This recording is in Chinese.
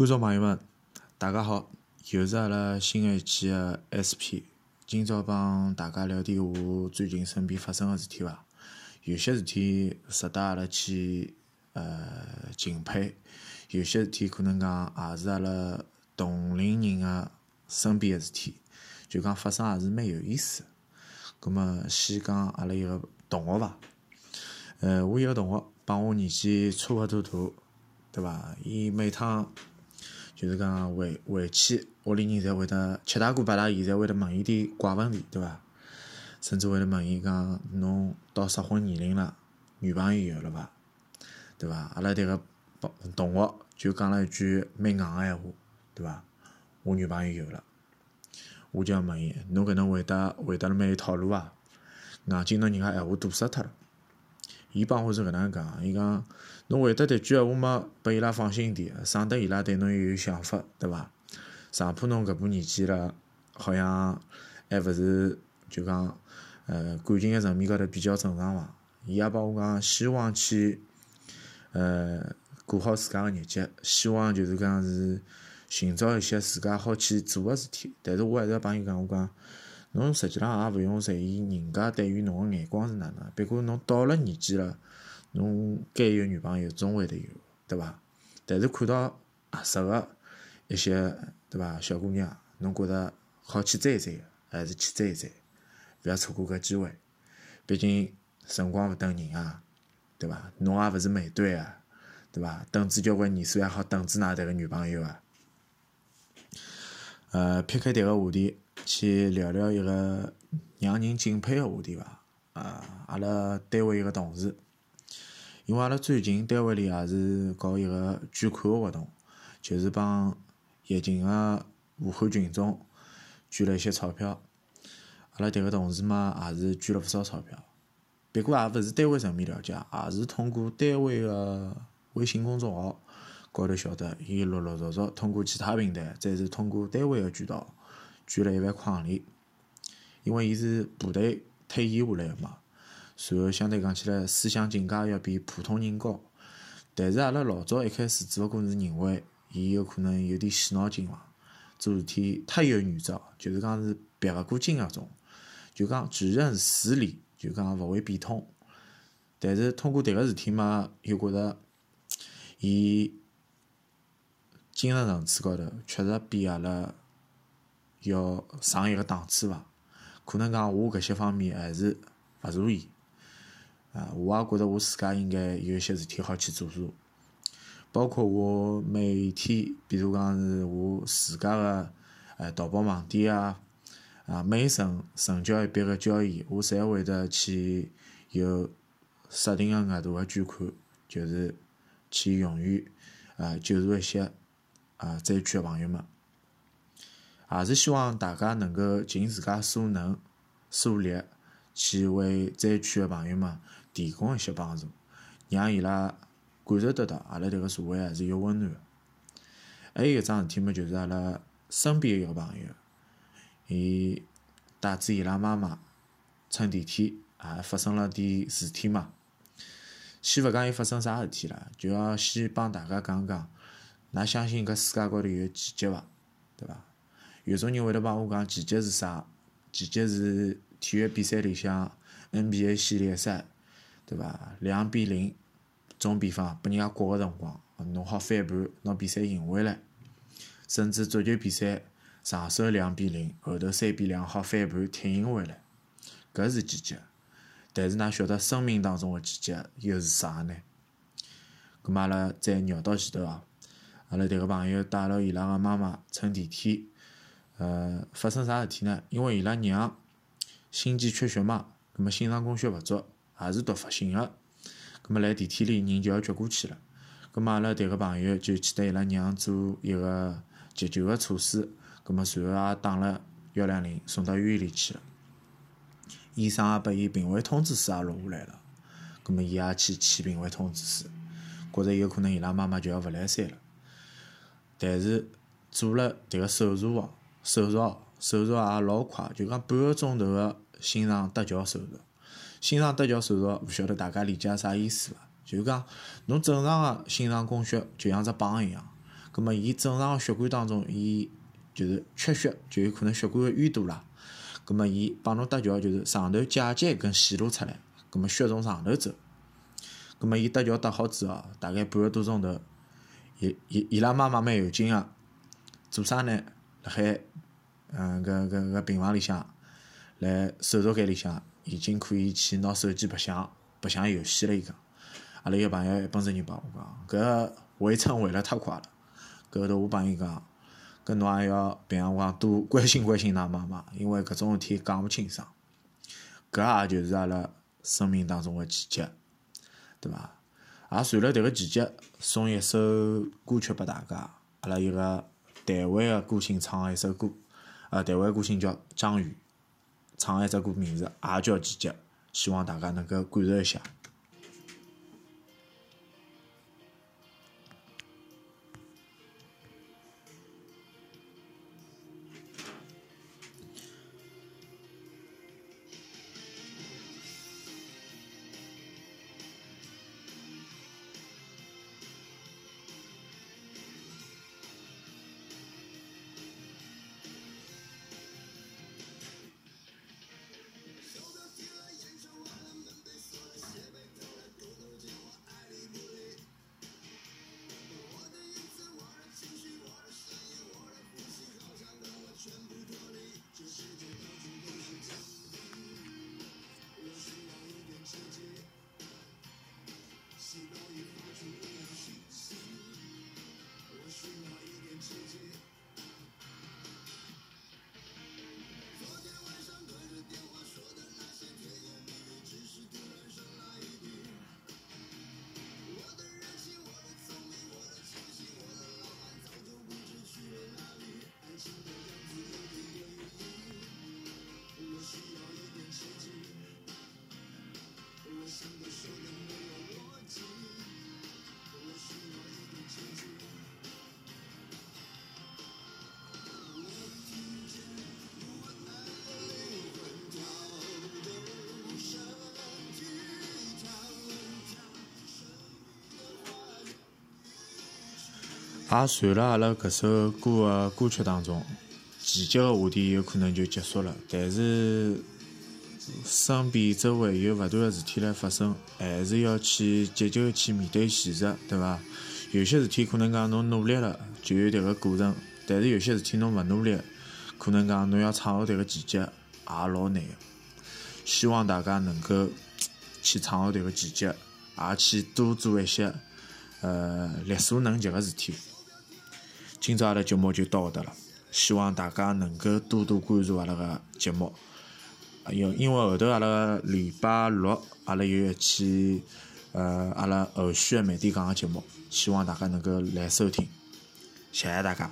观众朋友们，大家好！又是阿拉新一期的 SP，今朝帮大家聊点我最近身边发生的事体伐。有些事体值得阿拉去呃敬佩，有些事体可能讲也是阿拉同龄人的身边的事体，就讲发生也是蛮有意思。葛末先讲阿拉一个同学伐，呃，我一个同学帮我年纪差勿多大，对伐？伊每趟就是讲回回去，屋里人侪会得七大姑八大姨侪会得问伊点怪问题，对伐？甚至会得问伊讲侬到适婚年龄了，女朋友有了伐？对伐？阿拉迭个同学就讲了一句蛮硬个闲话，对伐？我女朋友有了，我就要问伊，侬搿能回答回答了蛮有套路啊？硬劲拿人家闲话堵死脱了。伊帮我是搿能讲，伊讲侬回答迭句闲话嘛，拨伊拉放心点，省得伊拉对侬有想法，对伐？上铺侬搿把年纪了，好像还勿是就讲，呃，感情个层面高头比较正常伐？伊也帮我讲，希望去，呃，过好自家个日脚，希望就是讲是寻找一些自家好去做个事体。但是我还是要帮伊讲，我讲。侬实际上也勿用在意人家对于侬个眼光是哪能，别过侬到了年纪了，侬该有女朋友总会得有，对伐？但是看到合适个一些，对伐？小姑娘，侬觉着好去追一追，还是去追一追，勿要错过搿机会。毕竟辰光勿等人啊，对伐？侬也勿是美队啊，对伐？等子交关年数还好等子㑚迭个女朋友啊。呃，撇开迭个话题。去聊聊一个让人敬佩个话题伐？啊，阿拉单位一个同事，因为阿拉最近单位里也是搞一个捐款个活动，就是帮疫情个武汉群众捐了一些钞票。阿拉迭个同事嘛，也是捐了勿少钞票。别过也勿是单位层面了解，也是通过单位个微信公众号高头晓得，伊陆陆续续通过其他平台，再是通过单位个渠道。捐了一万块行钿，因为伊是部队退役下来个嘛，然后相对讲起来思想境界要比普通人高。但是阿拉老早一开始只勿过是认为伊有可能有点死脑筋伐，做事体太有原则，就是讲是别勿过筋搿种，就讲只认死理，就讲勿会变通。但是通过迭个事体嘛，又觉着伊精神层次高头确实比阿拉。要上一个档次伐？可能讲我搿些方面还是勿如伊，啊，我也觉着我自家应该有一些事体好去做做，包括我每天，比如讲是我自家个呃淘宝网店啊，啊，每成成交一笔个交易，我侪会得去有设定个额度个捐款，就是去用于啊救助一些啊灾区个朋友们。也是希望大家能够尽自家所能、所力，去为灾区的朋友们提供一些帮助，让伊拉感受得到阿拉迭个社会还是有温暖个。还有一桩事体嘛，就是阿拉身边一个朋友，伊带着伊拉妈妈乘电梯，也发生了点事体嘛。先勿讲伊发生啥事体了，就要先帮大家讲讲，㑚相信搿世界高头有奇迹伐？对伐？有种人会得帮我讲奇迹是啥？奇迹是体育比赛里向 NBA 系列赛，对伐？两比零，总比方拨人家国个辰光，侬好翻盘，拿比赛赢回来。甚至足球比赛上手两比零，后头三比两好翻盘踢赢回来，搿是奇迹。但是㑚晓得生命当中个奇迹又是啥呢？咁阿拉再绕到前头啊，阿拉迭个朋友带牢伊拉个妈妈乘电梯。呃，发生啥事体呢？因为伊拉娘心肌缺血嘛，葛末心脏供血勿足，也是突发性个，葛末辣电梯里人就要撅过去了。葛末阿拉迭个朋友就去得伊拉娘做一个急救个措施，葛末随后也打了幺两零，送到医院里去了。医生也拨伊病危通知书也录下来了，葛末伊也去签病危通知书，觉着有可能伊拉妈妈就要勿来三了。但是做了迭个手术哦。手术手术也老快，就讲半个钟头个心脏搭桥手术。心脏搭桥手术，勿晓得大家理解啥意思伐？就是讲侬正常个心脏供血就像只泵一样，葛末伊正常个血管当中，伊就是缺血，就有可能血管个淤堵啦。葛末伊帮侬搭桥，就是上头解解一根线路出来，葛末血从上头走。葛末伊搭桥搭好之后，大概半个多钟头，伊伊伊拉妈妈蛮有劲个，做啥呢？辣海嗯搿搿搿病房里向，辣手术间里向，已经可以去拿手机白相白相游戏了。伊讲，阿拉一个朋友一本事人帮我讲，搿回程回了太快了。搿后头我帮伊讲。搿侬也要平常光多关心关心㑚妈妈，因为搿种事体讲勿清爽。搿也就是阿拉生命当中个奇迹，对伐？也随了迭个奇迹，送一首歌曲拨大家。阿拉一个台湾个歌星唱个一首歌，呃，台湾歌星叫张宇，唱一只歌名字也叫季节，希望大家能够感受一下。也随了阿拉搿首歌个歌曲当中，奇迹个话题有可能就结束了。但是身边周围有勿断个事体辣发生，还是要去急救去面对现实，对伐？有些事体可能讲侬努力了就有迭个过程，但是有些事体侬勿努力，可能讲侬要创造迭个奇迹也老难个。希望大家能够去创造迭个奇迹，也去多做一些呃力所能及个事体。今朝阿拉节目就到搿搭了，希望大家能够多多关注阿拉个节目。因因为后头阿拉礼拜六阿拉有一期呃阿拉后续个慢点讲个节目，希望大家能够来收听，谢谢大家。